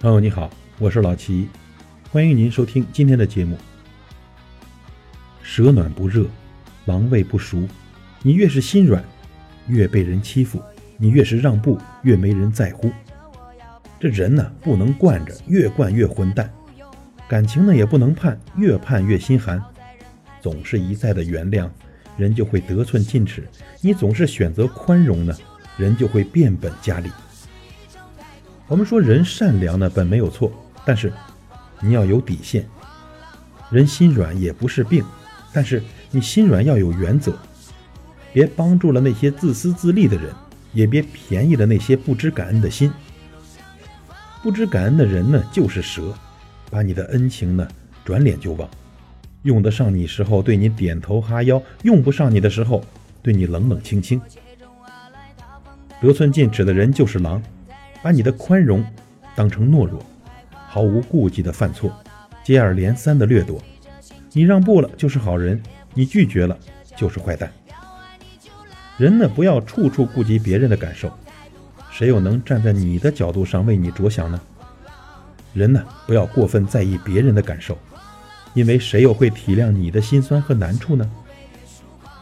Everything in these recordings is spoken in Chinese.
朋友你好，我是老齐，欢迎您收听今天的节目。蛇暖不热，狼狈不熟。你越是心软，越被人欺负；你越是让步，越没人在乎。这人呢，不能惯着，越惯越混蛋；感情呢，也不能盼，越盼越心寒。总是一再的原谅，人就会得寸进尺；你总是选择宽容呢，人就会变本加厉。我们说人善良呢，本没有错，但是你要有底线。人心软也不是病，但是你心软要有原则，别帮助了那些自私自利的人，也别便宜了那些不知感恩的心。不知感恩的人呢，就是蛇，把你的恩情呢转脸就忘，用得上你时候对你点头哈腰，用不上你的时候对你冷冷清清。得寸进尺的人就是狼。把你的宽容当成懦弱，毫无顾忌的犯错，接二连三的掠夺。你让步了就是好人，你拒绝了就是坏蛋。人呢，不要处处顾及别人的感受，谁又能站在你的角度上为你着想呢？人呢，不要过分在意别人的感受，因为谁又会体谅你的心酸和难处呢？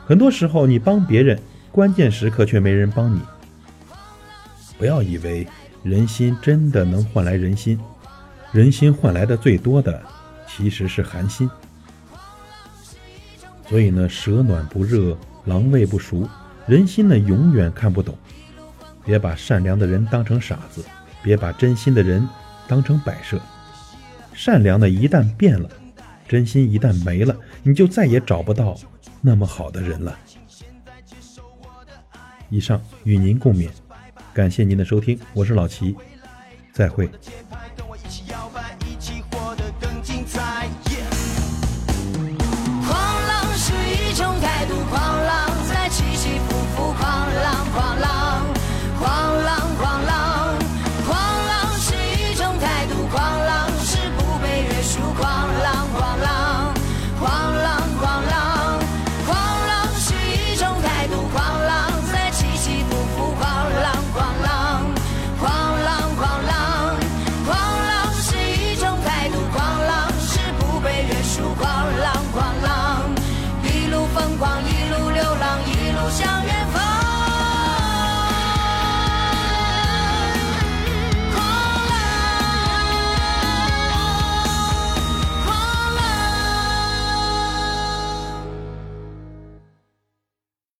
很多时候，你帮别人，关键时刻却没人帮你。不要以为。人心真的能换来人心，人心换来的最多的其实是寒心。所以呢，蛇暖不热，狼狈不熟，人心呢永远看不懂。别把善良的人当成傻子，别把真心的人当成摆设。善良的一旦变了，真心一旦没了，你就再也找不到那么好的人了。以上与您共勉。感谢您的收听，我是老齐，再会。